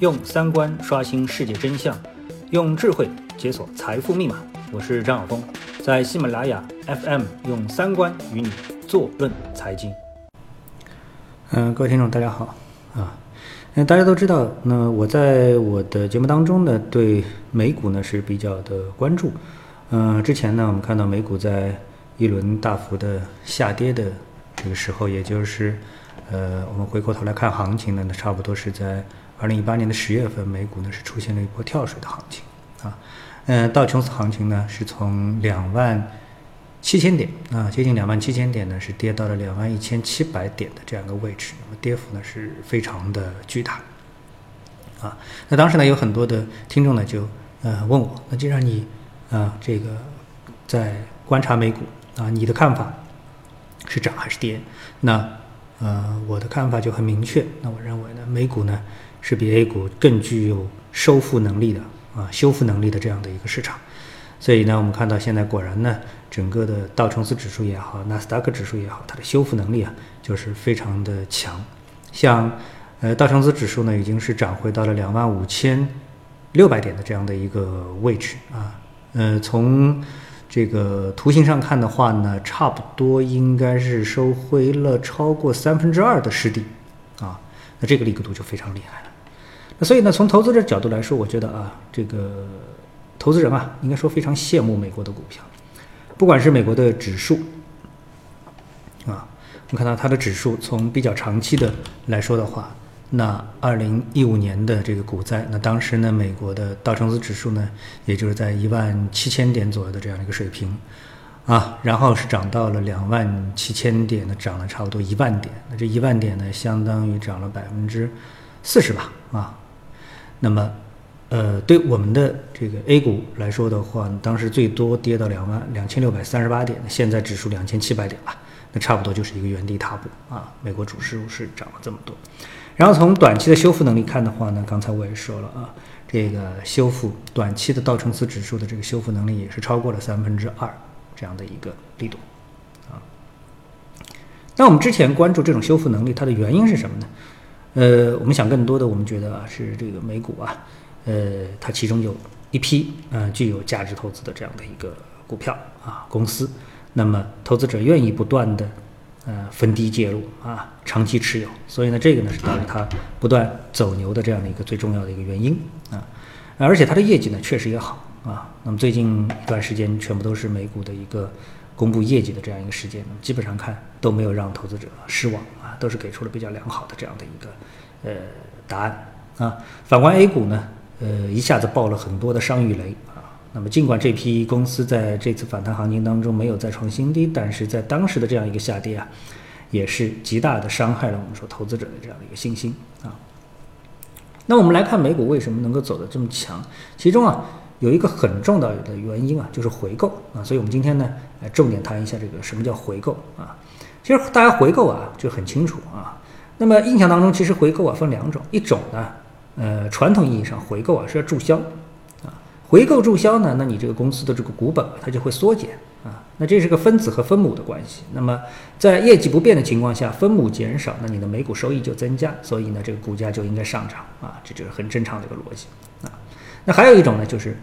用三观刷新世界真相，用智慧解锁财富密码。我是张晓峰，在喜马拉雅 FM 用三观与你坐论财经。嗯，各位听众，大家好啊。那大家都知道，那我在我的节目当中呢，对美股呢是比较的关注。嗯，之前呢，我们看到美股在一轮大幅的下跌的这个时候，也就是呃，我们回过头来看行情呢，那差不多是在。二零一八年的十月份，美股呢是出现了一波跳水的行情啊，嗯，道琼斯行情呢是从两万七千点啊，接近两万七千点呢，是跌到了两万一千七百点的这样一个位置，那么跌幅呢是非常的巨大啊。那当时呢有很多的听众呢就呃问我，那既然你啊这个在观察美股啊，你的看法是涨还是跌？那呃我的看法就很明确，那我认为呢美股呢。是比 A 股更具有收复能力的啊，修复能力的这样的一个市场，所以呢，我们看到现在果然呢，整个的道琼斯指数也好，纳斯达克指数也好，它的修复能力啊，就是非常的强。像呃道琼斯指数呢，已经是涨回到了两万五千六百点的这样的一个位置啊，呃，从这个图形上看的话呢，差不多应该是收回了超过三分之二的失地啊，那这个力度就非常厉害了。那所以呢，从投资者角度来说，我觉得啊，这个投资人啊，应该说非常羡慕美国的股票，不管是美国的指数啊，我们看到它的指数从比较长期的来说的话，那二零一五年的这个股灾，那当时呢，美国的道琼斯指数呢，也就是在一万七千点左右的这样一个水平啊，然后是涨到了两万七千点，呢涨了差不多一万点，那这一万点呢，相当于涨了百分之四十吧啊。那么，呃，对我们的这个 A 股来说的话，当时最多跌到两万两千六百三十八点，现在指数两千七百点了，那差不多就是一个原地踏步啊。美国主数是涨了这么多，然后从短期的修复能力看的话呢，刚才我也说了啊，这个修复短期的道琼斯指数的这个修复能力也是超过了三分之二这样的一个力度啊。那我们之前关注这种修复能力，它的原因是什么呢？呃，我们想更多的，我们觉得啊，是这个美股啊，呃，它其中有一批呃具有价值投资的这样的一个股票啊公司，那么投资者愿意不断的呃分低介入啊，长期持有，所以呢，这个呢是导致它不断走牛的这样的一个最重要的一个原因啊，而且它的业绩呢确实也好啊，那么最近一段时间全部都是美股的一个公布业绩的这样一个时间，基本上看都没有让投资者失望啊。都是给出了比较良好的这样的一个呃答案啊。反观 A 股呢，呃，一下子爆了很多的商誉雷啊。那么尽管这批公司在这次反弹行情当中没有再创新低，但是在当时的这样一个下跌啊，也是极大的伤害了我们说投资者的这样的一个信心啊。那我们来看美股为什么能够走得这么强，其中啊有一个很重要的原因啊，就是回购啊。所以我们今天呢，来重点谈一下这个什么叫回购啊。其实大家回购啊就很清楚啊。那么印象当中，其实回购啊分两种，一种呢，呃，传统意义上回购啊是要注销啊。回购注销呢，那你这个公司的这个股本它就会缩减啊。那这是个分子和分母的关系。那么在业绩不变的情况下，分母减少，那你的每股收益就增加，所以呢这个股价就应该上涨啊。这就是很正常的一个逻辑。那还有一种呢就是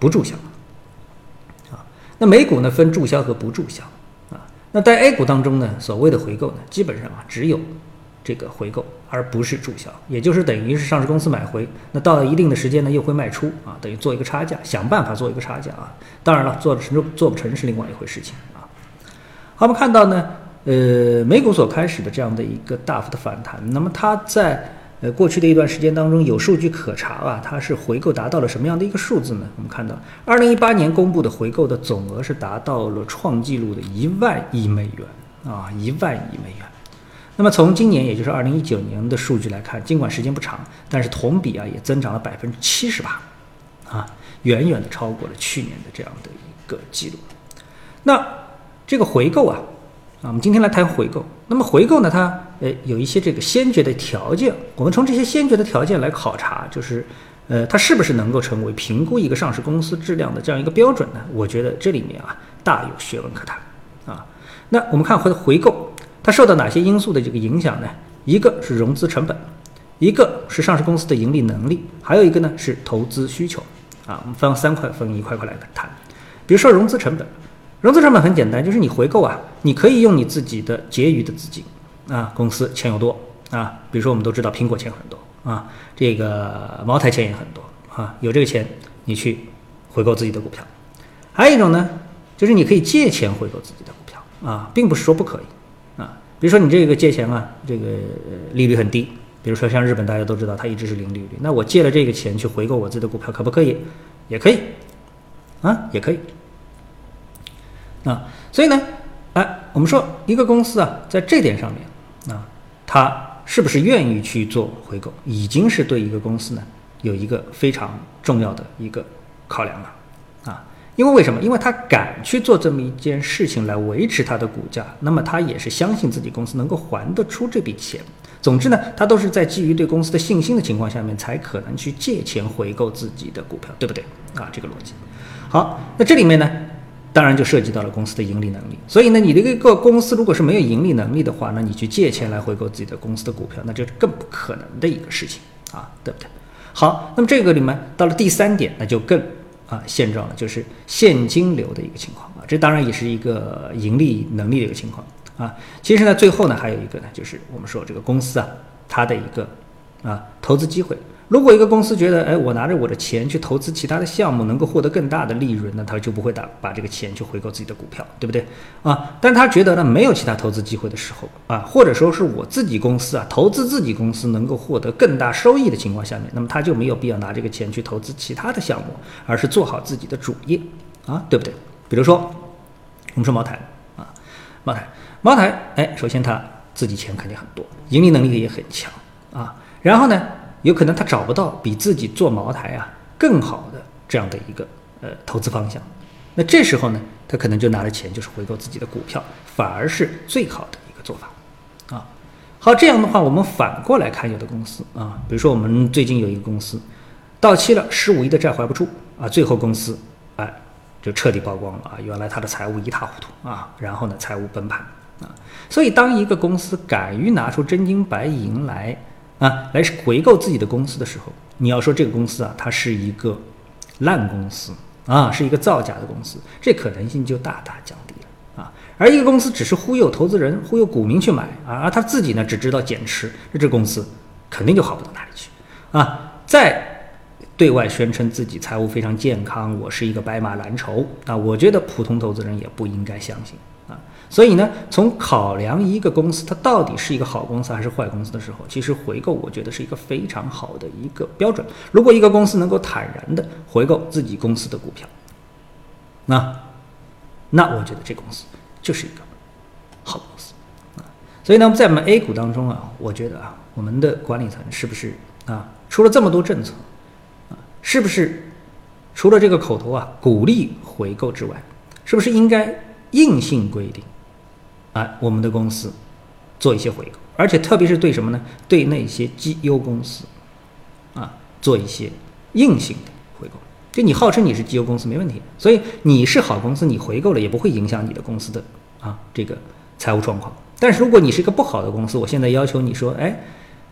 不注销啊。那美股呢分注销和不注销啊。那在 A 股当中呢，所谓的回购呢，基本上啊只有这个回购，而不是注销，也就是等于是上市公司买回，那到了一定的时间呢又会卖出啊，等于做一个差价，想办法做一个差价啊。当然了，做成做不成是另外一回事情啊。好，我们看到呢，呃，美股所开始的这样的一个大幅的反弹，那么它在。呃，过去的一段时间当中，有数据可查啊，它是回购达到了什么样的一个数字呢？我们看到，二零一八年公布的回购的总额是达到了创纪录的一万亿美元啊，一万亿美元。那么从今年，也就是二零一九年的数据来看，尽管时间不长，但是同比啊也增长了百分之七十八，啊，远远的超过了去年的这样的一个记录。那这个回购啊。啊，我们今天来谈回购。那么回购呢，它呃有一些这个先决的条件。我们从这些先决的条件来考察，就是呃它是不是能够成为评估一个上市公司质量的这样一个标准呢？我觉得这里面啊大有学问可谈啊。那我们看回回购，它受到哪些因素的这个影响呢？一个是融资成本，一个是上市公司的盈利能力，还有一个呢是投资需求。啊，我们分三块，分一块块来谈。比如说融资成本，融资成本很简单，就是你回购啊，你可以用你自己的结余的资金啊，公司钱又多啊，比如说我们都知道苹果钱很多啊，这个茅台钱也很多啊，有这个钱你去回购自己的股票。还有一种呢，就是你可以借钱回购自己的股票啊，并不是说不可以啊。比如说你这个借钱啊，这个利率很低。比如说像日本，大家都知道它一直是零利率。那我借了这个钱去回购我自己的股票，可不可以？也可以，啊，也可以。啊，所以呢，哎，我们说一个公司啊，在这点上面啊，他是不是愿意去做回购，已经是对一个公司呢有一个非常重要的一个考量了。啊因为为什么？因为他敢去做这么一件事情来维持他的股价，那么他也是相信自己公司能够还得出这笔钱。总之呢，他都是在基于对公司的信心的情况下面，才可能去借钱回购自己的股票，对不对？啊，这个逻辑。好，那这里面呢，当然就涉及到了公司的盈利能力。所以呢，你的一个公司如果是没有盈利能力的话，那你去借钱来回购自己的公司的股票，那就是更不可能的一个事情啊，对不对？好，那么这个里面到了第三点，那就更。啊，现状了就是现金流的一个情况啊，这当然也是一个盈利能力的一个情况啊。其实呢，最后呢还有一个呢，就是我们说这个公司啊，它的一个啊投资机会。如果一个公司觉得，哎，我拿着我的钱去投资其他的项目，能够获得更大的利润，那他就不会打把这个钱去回购自己的股票，对不对啊？但他觉得呢，没有其他投资机会的时候啊，或者说是我自己公司啊，投资自己公司能够获得更大收益的情况下面，那么他就没有必要拿这个钱去投资其他的项目，而是做好自己的主业啊，对不对？比如说，我们说茅台啊，茅台，茅台，哎，首先他自己钱肯定很多，盈利能力也很强啊，然后呢？有可能他找不到比自己做茅台啊更好的这样的一个呃投资方向，那这时候呢，他可能就拿着钱就是回购自己的股票，反而是最好的一个做法啊。好，这样的话，我们反过来看有的公司啊，比如说我们最近有一个公司到期了，十五亿的债还不出啊，最后公司哎就彻底曝光了啊，原来他的财务一塌糊涂啊，然后呢财务崩盘啊，所以当一个公司敢于拿出真金白银来。啊，来回购自己的公司的时候，你要说这个公司啊，它是一个烂公司啊，是一个造假的公司，这可能性就大大降低了啊。而一个公司只是忽悠投资人、忽悠股民去买啊，而他自己呢只知道减持，那这公司肯定就好不到哪里去啊。在对外宣称自己财务非常健康，我是一个白马蓝筹啊，我觉得普通投资人也不应该相信啊。所以呢，从考量一个公司它到底是一个好公司还是坏公司的时候，其实回购我觉得是一个非常好的一个标准。如果一个公司能够坦然的回购自己公司的股票，那那我觉得这公司就是一个好公司啊。所以呢，在我们 A 股当中啊，我觉得啊，我们的管理层是不是啊，出了这么多政策，是不是除了这个口头啊鼓励回购之外，是不是应该硬性规定？啊，我们的公司做一些回购，而且特别是对什么呢？对那些绩优公司啊，做一些硬性的回购。就你号称你是绩优公司没问题，所以你是好公司，你回购了也不会影响你的公司的啊这个财务状况。但是如果你是一个不好的公司，我现在要求你说，哎，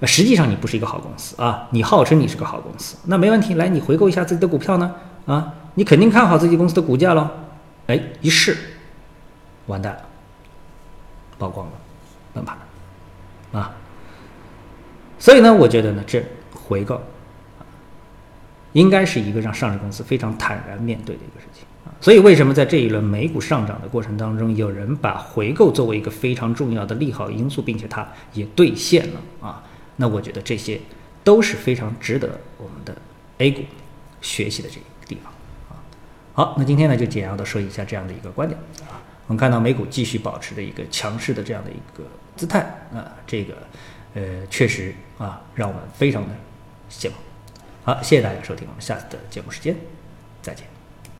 实际上你不是一个好公司啊，你号称你是个好公司，那没问题，来你回购一下自己的股票呢？啊，你肯定看好自己公司的股价喽？哎，一试，完蛋了。曝光了，崩盘了，啊！所以呢，我觉得呢，这回购应该是一个让上市公司非常坦然面对的一个事情啊。所以，为什么在这一轮美股上涨的过程当中，有人把回购作为一个非常重要的利好因素，并且它也兑现了啊？那我觉得这些都是非常值得我们的 A 股学习的这个地方啊。好，那今天呢，就简要的说一下这样的一个观点啊。我们看到美股继续保持着一个强势的这样的一个姿态啊，这个呃确实啊让我们非常的羡慕。好，谢谢大家收听，我们下次的节目时间再见。